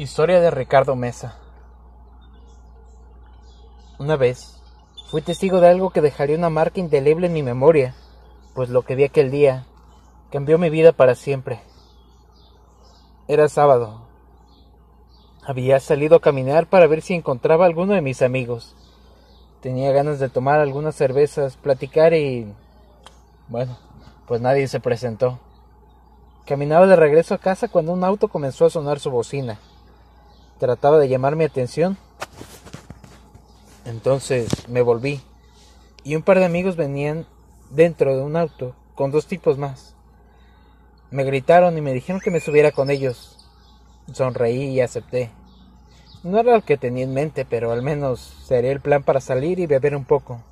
Historia de Ricardo Mesa. Una vez fui testigo de algo que dejaría una marca indeleble en mi memoria, pues lo que vi aquel día cambió mi vida para siempre. Era sábado. Había salido a caminar para ver si encontraba a alguno de mis amigos. Tenía ganas de tomar algunas cervezas, platicar y... Bueno, pues nadie se presentó. Caminaba de regreso a casa cuando un auto comenzó a sonar su bocina. Trataba de llamar mi atención. Entonces me volví y un par de amigos venían dentro de un auto con dos tipos más. Me gritaron y me dijeron que me subiera con ellos. Sonreí y acepté. No era lo que tenía en mente, pero al menos sería el plan para salir y beber un poco.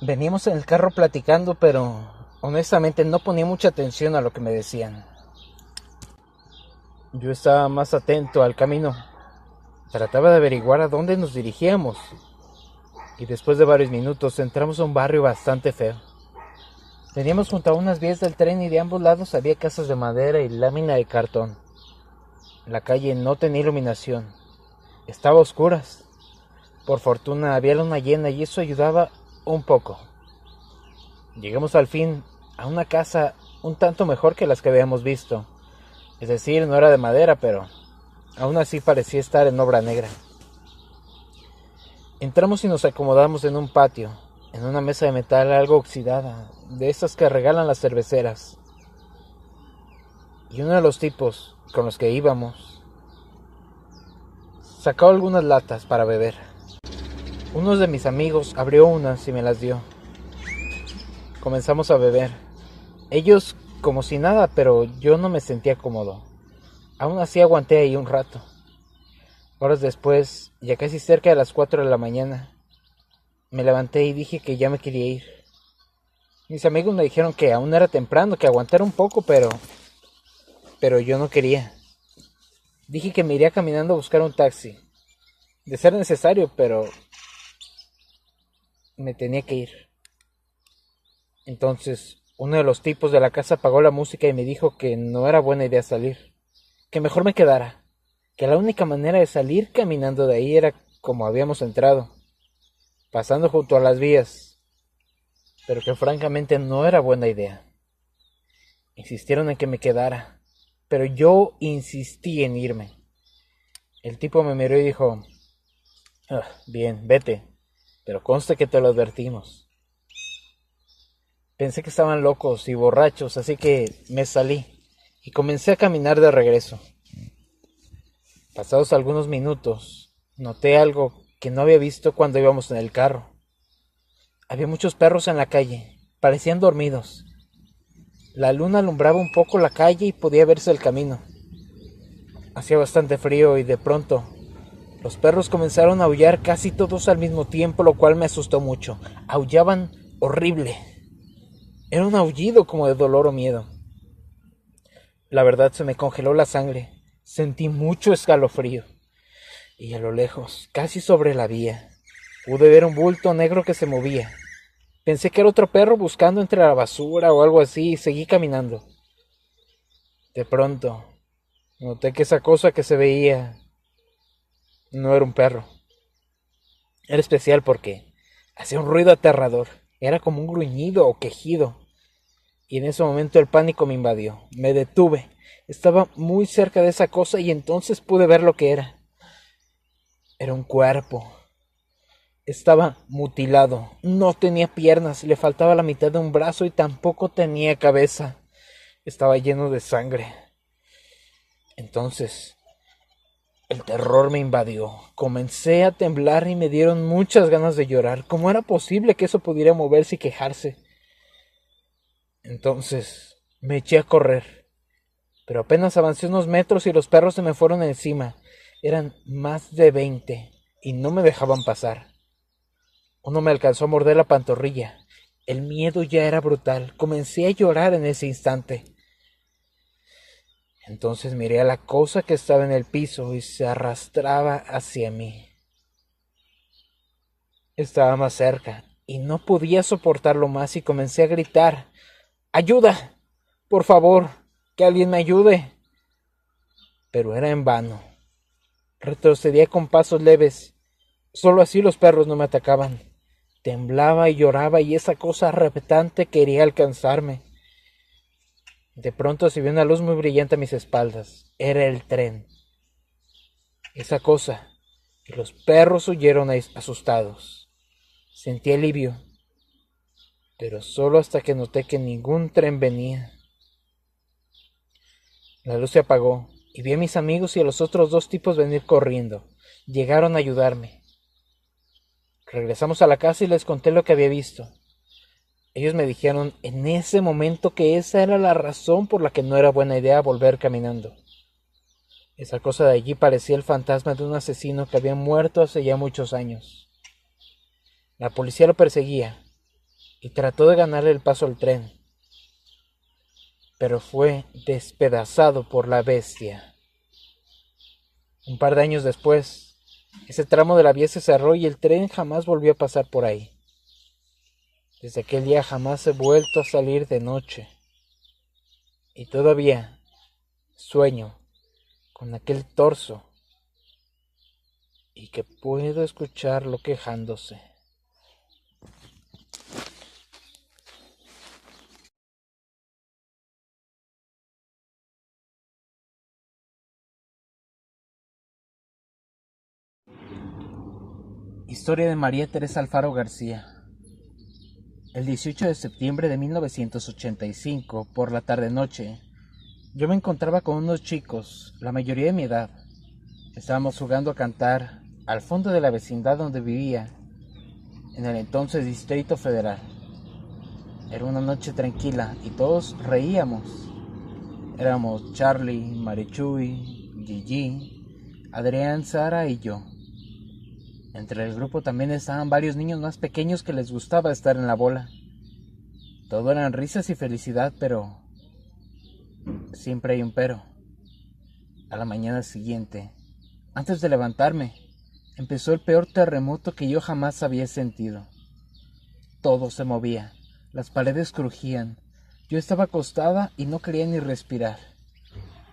Veníamos en el carro platicando, pero honestamente no ponía mucha atención a lo que me decían. Yo estaba más atento al camino. Trataba de averiguar a dónde nos dirigíamos. Y después de varios minutos entramos a un barrio bastante feo. Veníamos junto a unas vías del tren y de ambos lados había casas de madera y lámina de cartón. La calle no tenía iluminación. Estaba a oscuras. Por fortuna había luna llena y eso ayudaba un poco. Llegamos al fin a una casa un tanto mejor que las que habíamos visto. Es decir, no era de madera, pero aún así parecía estar en obra negra. Entramos y nos acomodamos en un patio, en una mesa de metal algo oxidada, de esas que regalan las cerveceras. Y uno de los tipos con los que íbamos sacó algunas latas para beber. Uno de mis amigos abrió unas y me las dio. Comenzamos a beber. Ellos como si nada, pero yo no me sentía cómodo. Aún así aguanté ahí un rato. Horas después, ya casi cerca de las cuatro de la mañana, me levanté y dije que ya me quería ir. Mis amigos me dijeron que aún era temprano, que aguantara un poco, pero... pero yo no quería. Dije que me iría caminando a buscar un taxi. De ser necesario, pero... me tenía que ir. Entonces uno de los tipos de la casa apagó la música y me dijo que no era buena idea salir, que mejor me quedara, que la única manera de salir caminando de ahí era como habíamos entrado, pasando junto a las vías, pero que francamente no era buena idea. Insistieron en que me quedara, pero yo insistí en irme. El tipo me miró y dijo, ah, bien, vete, pero conste que te lo advertimos. Pensé que estaban locos y borrachos, así que me salí y comencé a caminar de regreso. Pasados algunos minutos, noté algo que no había visto cuando íbamos en el carro. Había muchos perros en la calle, parecían dormidos. La luna alumbraba un poco la calle y podía verse el camino. Hacía bastante frío y de pronto los perros comenzaron a aullar casi todos al mismo tiempo, lo cual me asustó mucho. Aullaban horrible. Era un aullido como de dolor o miedo. La verdad se me congeló la sangre. Sentí mucho escalofrío. Y a lo lejos, casi sobre la vía, pude ver un bulto negro que se movía. Pensé que era otro perro buscando entre la basura o algo así y seguí caminando. De pronto, noté que esa cosa que se veía no era un perro. Era especial porque hacía un ruido aterrador. Era como un gruñido o quejido. Y en ese momento el pánico me invadió. Me detuve. Estaba muy cerca de esa cosa y entonces pude ver lo que era. Era un cuerpo. Estaba mutilado. No tenía piernas, le faltaba la mitad de un brazo y tampoco tenía cabeza. Estaba lleno de sangre. Entonces el terror me invadió. Comencé a temblar y me dieron muchas ganas de llorar. ¿Cómo era posible que eso pudiera moverse y quejarse? Entonces me eché a correr. Pero apenas avancé unos metros y los perros se me fueron encima. Eran más de veinte y no me dejaban pasar. Uno me alcanzó a morder la pantorrilla. El miedo ya era brutal. Comencé a llorar en ese instante. Entonces miré a la cosa que estaba en el piso y se arrastraba hacia mí. Estaba más cerca y no podía soportarlo más y comencé a gritar Ayuda. Por favor. Que alguien me ayude. Pero era en vano. Retrocedía con pasos leves. Solo así los perros no me atacaban. Temblaba y lloraba y esa cosa repetante quería alcanzarme. De pronto se vio una luz muy brillante a mis espaldas. Era el tren. Esa cosa. Y los perros huyeron asustados. Sentí alivio, pero solo hasta que noté que ningún tren venía. La luz se apagó y vi a mis amigos y a los otros dos tipos venir corriendo. Llegaron a ayudarme. Regresamos a la casa y les conté lo que había visto. Ellos me dijeron en ese momento que esa era la razón por la que no era buena idea volver caminando. Esa cosa de allí parecía el fantasma de un asesino que había muerto hace ya muchos años. La policía lo perseguía y trató de ganarle el paso al tren, pero fue despedazado por la bestia. Un par de años después, ese tramo de la vía se cerró y el tren jamás volvió a pasar por ahí. Desde aquel día jamás he vuelto a salir de noche. Y todavía sueño con aquel torso y que puedo escucharlo quejándose. Historia de María Teresa Alfaro García. El 18 de septiembre de 1985, por la tarde-noche, yo me encontraba con unos chicos, la mayoría de mi edad. Estábamos jugando a cantar al fondo de la vecindad donde vivía, en el entonces Distrito Federal. Era una noche tranquila y todos reíamos. Éramos Charlie, Marichuy, Gigi, Adrián, Sara y yo. Entre el grupo también estaban varios niños más pequeños que les gustaba estar en la bola. Todo eran risas y felicidad, pero siempre hay un pero. A la mañana siguiente, antes de levantarme, empezó el peor terremoto que yo jamás había sentido. Todo se movía, las paredes crujían, yo estaba acostada y no quería ni respirar.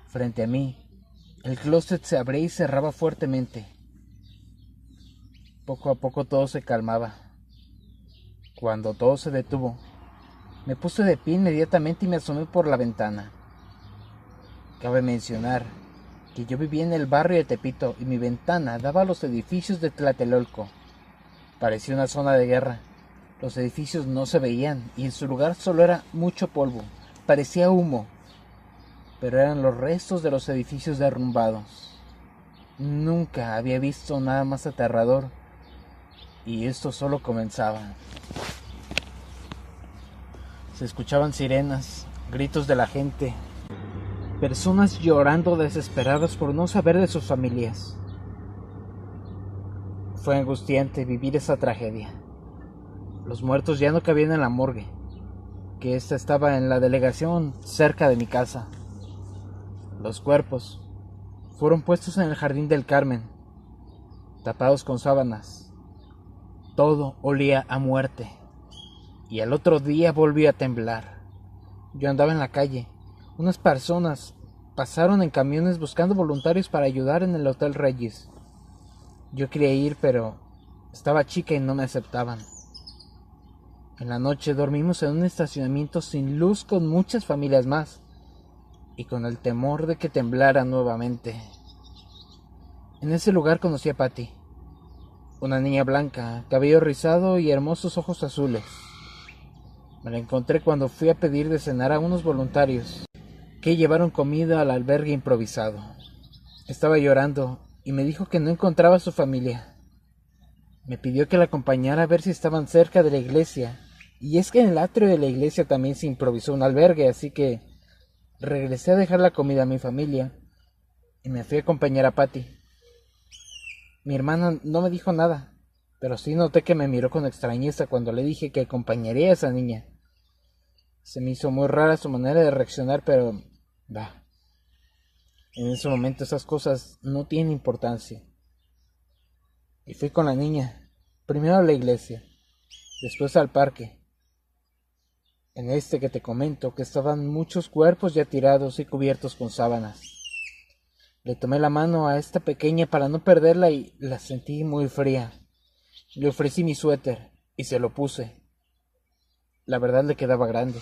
Frente a mí, el closet se abría y cerraba fuertemente. Poco a poco todo se calmaba. Cuando todo se detuvo, me puse de pie inmediatamente y me asomé por la ventana. Cabe mencionar que yo vivía en el barrio de Tepito y mi ventana daba a los edificios de Tlatelolco. Parecía una zona de guerra. Los edificios no se veían y en su lugar solo era mucho polvo. Parecía humo, pero eran los restos de los edificios derrumbados. Nunca había visto nada más aterrador y esto solo comenzaba. Se escuchaban sirenas, gritos de la gente, personas llorando desesperadas por no saber de sus familias. Fue angustiante vivir esa tragedia. Los muertos ya no cabían en la morgue, que ésta estaba en la delegación cerca de mi casa. Los cuerpos fueron puestos en el jardín del Carmen, tapados con sábanas todo olía a muerte. Y al otro día volvió a temblar. Yo andaba en la calle. Unas personas pasaron en camiones buscando voluntarios para ayudar en el Hotel Reyes. Yo quería ir, pero estaba chica y no me aceptaban. En la noche dormimos en un estacionamiento sin luz con muchas familias más y con el temor de que temblara nuevamente. En ese lugar conocí a Patty. Una niña blanca, cabello rizado y hermosos ojos azules. Me la encontré cuando fui a pedir de cenar a unos voluntarios que llevaron comida al albergue improvisado. Estaba llorando y me dijo que no encontraba a su familia. Me pidió que la acompañara a ver si estaban cerca de la iglesia. Y es que en el atrio de la iglesia también se improvisó un albergue, así que regresé a dejar la comida a mi familia y me fui a acompañar a Patty. Mi hermana no me dijo nada, pero sí noté que me miró con extrañeza cuando le dije que acompañaría a esa niña. Se me hizo muy rara su manera de reaccionar, pero... Bah. En ese momento esas cosas no tienen importancia. Y fui con la niña, primero a la iglesia, después al parque. En este que te comento que estaban muchos cuerpos ya tirados y cubiertos con sábanas. Le tomé la mano a esta pequeña para no perderla y la sentí muy fría. Le ofrecí mi suéter y se lo puse. La verdad le quedaba grande.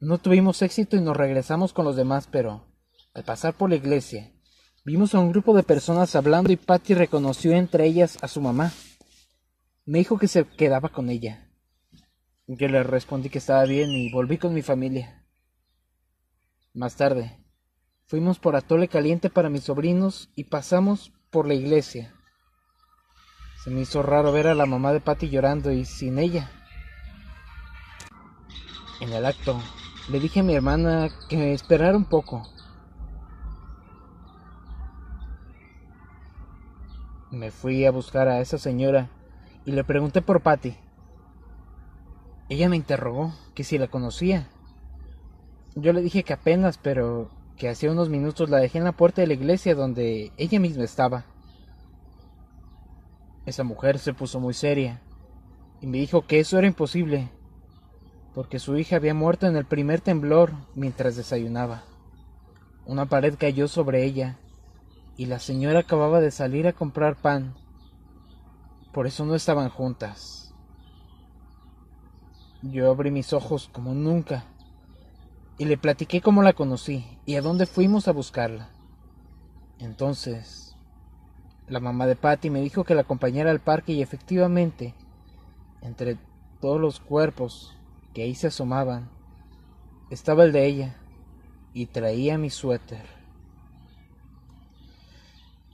No tuvimos éxito y nos regresamos con los demás, pero al pasar por la iglesia vimos a un grupo de personas hablando y Patty reconoció entre ellas a su mamá. Me dijo que se quedaba con ella. Yo le respondí que estaba bien y volví con mi familia. Más tarde, Fuimos por atole caliente para mis sobrinos y pasamos por la iglesia. Se me hizo raro ver a la mamá de Patty llorando y sin ella. En el acto, le dije a mi hermana que me esperara un poco. Me fui a buscar a esa señora y le pregunté por Patty. Ella me interrogó que si la conocía. Yo le dije que apenas, pero que hacía unos minutos la dejé en la puerta de la iglesia donde ella misma estaba. Esa mujer se puso muy seria y me dijo que eso era imposible, porque su hija había muerto en el primer temblor mientras desayunaba. Una pared cayó sobre ella y la señora acababa de salir a comprar pan. Por eso no estaban juntas. Yo abrí mis ojos como nunca y le platiqué cómo la conocí y a dónde fuimos a buscarla. Entonces, la mamá de Patty me dijo que la acompañara al parque y efectivamente, entre todos los cuerpos que ahí se asomaban, estaba el de ella y traía mi suéter.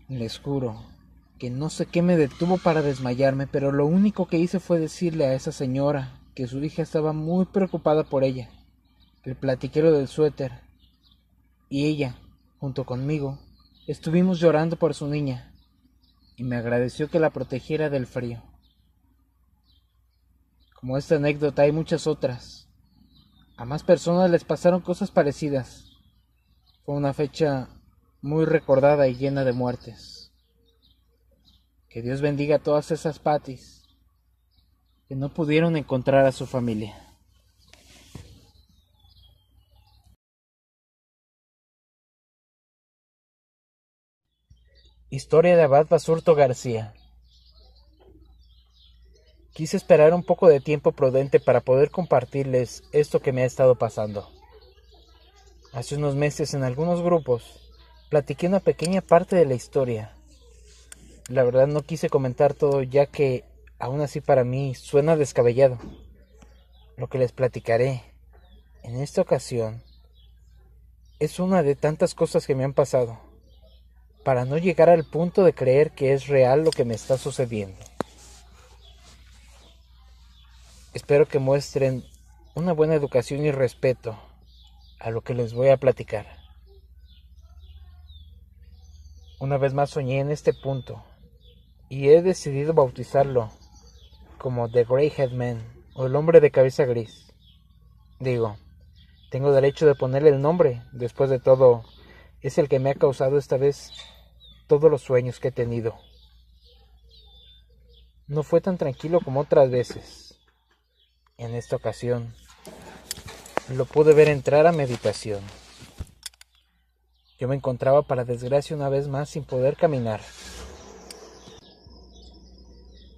Les juro que no sé qué me detuvo para desmayarme, pero lo único que hice fue decirle a esa señora que su hija estaba muy preocupada por ella el platiquero del suéter, y ella, junto conmigo, estuvimos llorando por su niña, y me agradeció que la protegiera del frío. Como esta anécdota hay muchas otras. A más personas les pasaron cosas parecidas. Fue una fecha muy recordada y llena de muertes. Que Dios bendiga a todas esas patis que no pudieron encontrar a su familia. Historia de Abad Basurto García. Quise esperar un poco de tiempo prudente para poder compartirles esto que me ha estado pasando. Hace unos meses en algunos grupos platiqué una pequeña parte de la historia. La verdad no quise comentar todo ya que aún así para mí suena descabellado. Lo que les platicaré en esta ocasión es una de tantas cosas que me han pasado para no llegar al punto de creer que es real lo que me está sucediendo. Espero que muestren una buena educación y respeto a lo que les voy a platicar. Una vez más soñé en este punto y he decidido bautizarlo como The Grey Head Man o el hombre de cabeza gris. Digo, tengo derecho de ponerle el nombre, después de todo, es el que me ha causado esta vez todos los sueños que he tenido. No fue tan tranquilo como otras veces. En esta ocasión, lo pude ver entrar a meditación. Yo me encontraba para desgracia una vez más sin poder caminar.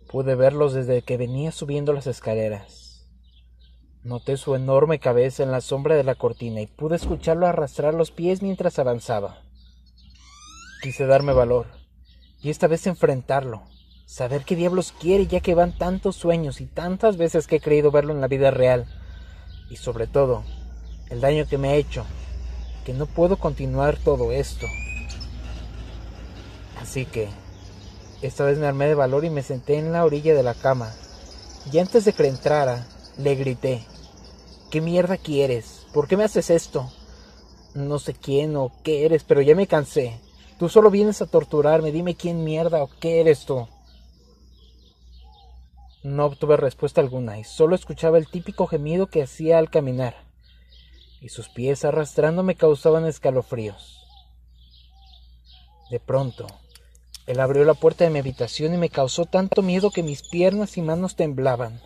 Pude verlos desde que venía subiendo las escaleras. Noté su enorme cabeza en la sombra de la cortina y pude escucharlo arrastrar los pies mientras avanzaba. Quise darme valor y esta vez enfrentarlo, saber qué diablos quiere ya que van tantos sueños y tantas veces que he creído verlo en la vida real y sobre todo el daño que me ha hecho, que no puedo continuar todo esto. Así que esta vez me armé de valor y me senté en la orilla de la cama y antes de que entrara le grité ¿Qué mierda quieres? ¿Por qué me haces esto? No sé quién o qué eres, pero ya me cansé. Tú solo vienes a torturarme, dime quién mierda o qué eres tú. No obtuve respuesta alguna y solo escuchaba el típico gemido que hacía al caminar, y sus pies arrastrándome causaban escalofríos. De pronto, Él abrió la puerta de mi habitación y me causó tanto miedo que mis piernas y manos temblaban.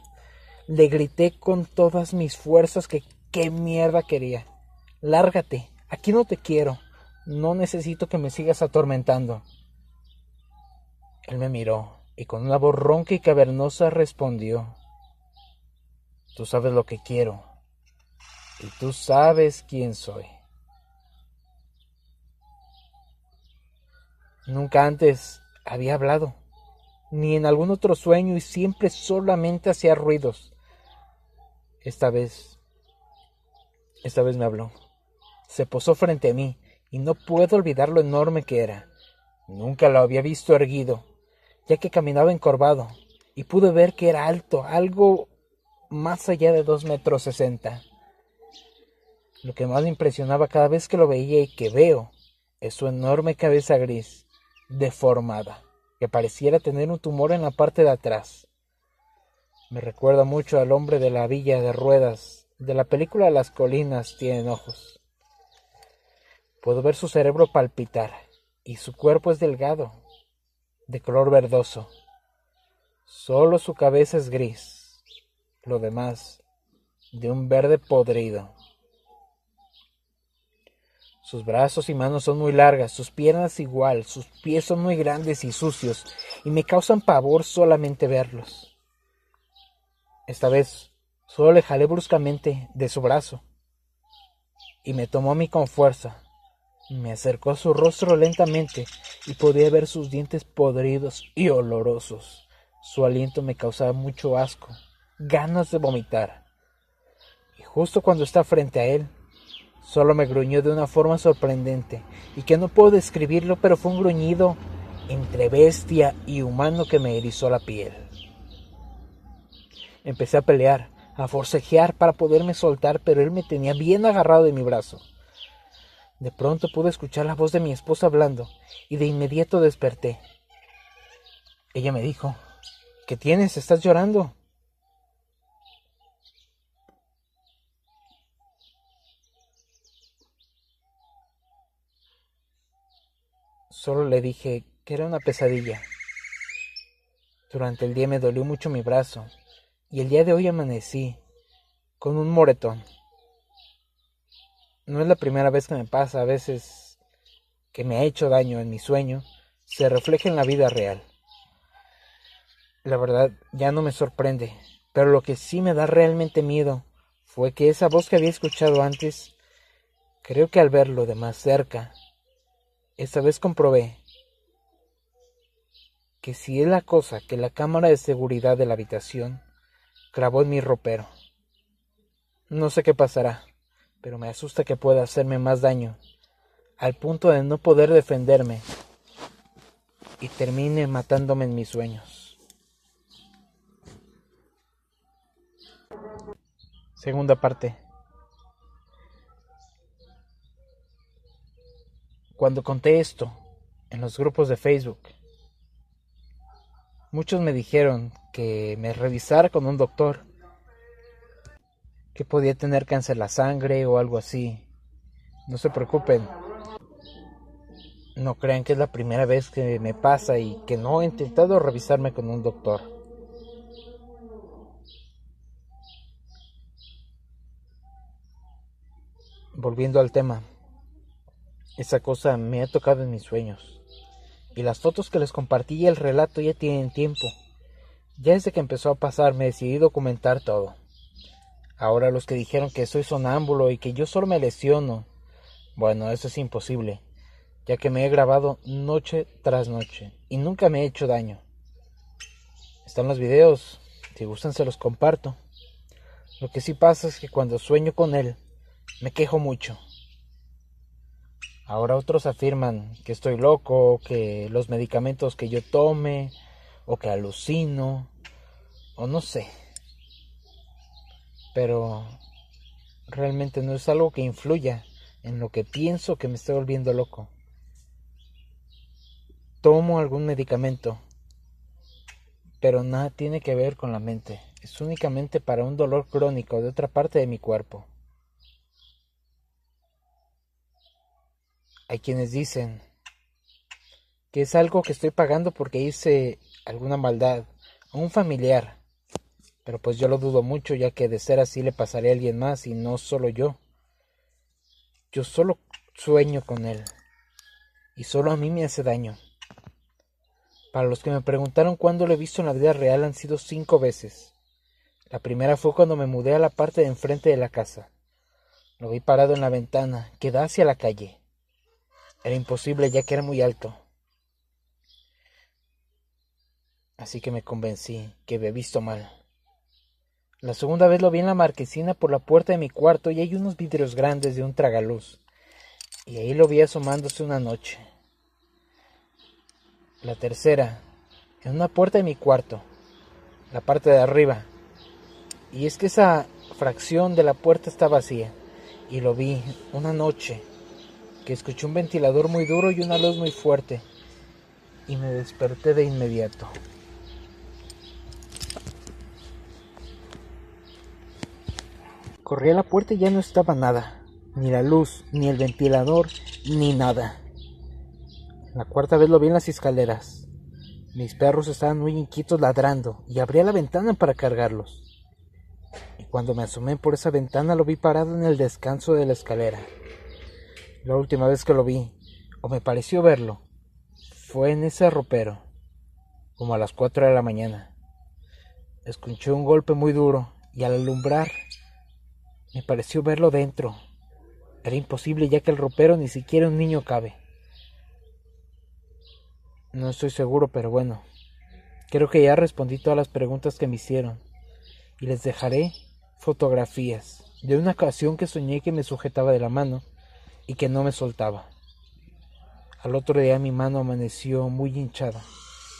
Le grité con todas mis fuerzas que qué mierda quería. Lárgate, aquí no te quiero. No necesito que me sigas atormentando. Él me miró y con una voz ronca y cavernosa respondió Tú sabes lo que quiero y tú sabes quién soy. Nunca antes había hablado, ni en algún otro sueño y siempre solamente hacía ruidos. Esta vez, esta vez me habló. Se posó frente a mí y no puedo olvidar lo enorme que era. Nunca lo había visto erguido, ya que caminaba encorvado, y pude ver que era alto, algo más allá de dos metros sesenta. Lo que más me impresionaba cada vez que lo veía y que veo es su enorme cabeza gris, deformada, que pareciera tener un tumor en la parte de atrás. Me recuerda mucho al hombre de la villa de ruedas de la película Las colinas tienen ojos. Puedo ver su cerebro palpitar y su cuerpo es delgado, de color verdoso. Solo su cabeza es gris, lo demás de un verde podrido. Sus brazos y manos son muy largas, sus piernas igual, sus pies son muy grandes y sucios, y me causan pavor solamente verlos. Esta vez solo le jalé bruscamente de su brazo, y me tomó a mí con fuerza. Me acercó a su rostro lentamente y podía ver sus dientes podridos y olorosos. Su aliento me causaba mucho asco, ganas de vomitar. Y justo cuando está frente a él, Solo me gruñó de una forma sorprendente, y que no puedo describirlo, pero fue un gruñido entre bestia y humano que me erizó la piel. Empecé a pelear, a forcejear para poderme soltar, pero él me tenía bien agarrado de mi brazo. De pronto pude escuchar la voz de mi esposa hablando, y de inmediato desperté. Ella me dijo, ¿Qué tienes? ¿Estás llorando? Solo le dije que era una pesadilla. Durante el día me dolió mucho mi brazo y el día de hoy amanecí con un moretón. No es la primera vez que me pasa, a veces que me ha hecho daño en mi sueño, se refleja en la vida real. La verdad ya no me sorprende, pero lo que sí me da realmente miedo fue que esa voz que había escuchado antes, creo que al verlo de más cerca, esta vez comprobé que si es la cosa que la cámara de seguridad de la habitación grabó en mi ropero. No sé qué pasará, pero me asusta que pueda hacerme más daño, al punto de no poder defenderme y termine matándome en mis sueños. Segunda parte. Cuando conté esto en los grupos de Facebook, muchos me dijeron que me revisara con un doctor, que podía tener cáncer la sangre o algo así. No se preocupen, no crean que es la primera vez que me pasa y que no he intentado revisarme con un doctor. Volviendo al tema. Esa cosa me ha tocado en mis sueños. Y las fotos que les compartí y el relato ya tienen tiempo. Ya desde que empezó a pasar me decidí documentar todo. Ahora los que dijeron que soy sonámbulo y que yo solo me lesiono, bueno, eso es imposible, ya que me he grabado noche tras noche y nunca me he hecho daño. Están los videos, si gustan se los comparto. Lo que sí pasa es que cuando sueño con él, me quejo mucho. Ahora otros afirman que estoy loco, que los medicamentos que yo tome, o que alucino, o no sé. Pero realmente no es algo que influya en lo que pienso que me estoy volviendo loco. Tomo algún medicamento, pero nada tiene que ver con la mente. Es únicamente para un dolor crónico de otra parte de mi cuerpo. Hay quienes dicen que es algo que estoy pagando porque hice alguna maldad a un familiar. Pero pues yo lo dudo mucho, ya que de ser así le pasaría a alguien más y no solo yo. Yo solo sueño con él. Y solo a mí me hace daño. Para los que me preguntaron cuándo lo he visto en la vida real han sido cinco veces. La primera fue cuando me mudé a la parte de enfrente de la casa. Lo vi parado en la ventana, que da hacia la calle. Era imposible ya que era muy alto. Así que me convencí que había visto mal. La segunda vez lo vi en la marquesina por la puerta de mi cuarto y hay unos vidrios grandes de un tragaluz. Y ahí lo vi asomándose una noche. La tercera, en una puerta de mi cuarto, la parte de arriba. Y es que esa fracción de la puerta está vacía. Y lo vi una noche, que escuché un ventilador muy duro y una luz muy fuerte. Y me desperté de inmediato. Corrí a la puerta y ya no estaba nada. Ni la luz, ni el ventilador, ni nada. La cuarta vez lo vi en las escaleras. Mis perros estaban muy inquietos ladrando y abría la ventana para cargarlos. Y cuando me asomé por esa ventana lo vi parado en el descanso de la escalera. La última vez que lo vi, o me pareció verlo, fue en ese ropero, como a las cuatro de la mañana. Escuché un golpe muy duro y al alumbrar me pareció verlo dentro. Era imposible ya que el ropero ni siquiera un niño cabe. No estoy seguro, pero bueno. Creo que ya respondí todas las preguntas que me hicieron. Y les dejaré fotografías de una ocasión que soñé que me sujetaba de la mano y que no me soltaba. Al otro día mi mano amaneció muy hinchada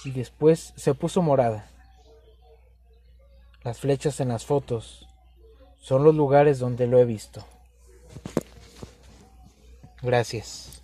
y después se puso morada. Las flechas en las fotos son los lugares donde lo he visto. Gracias.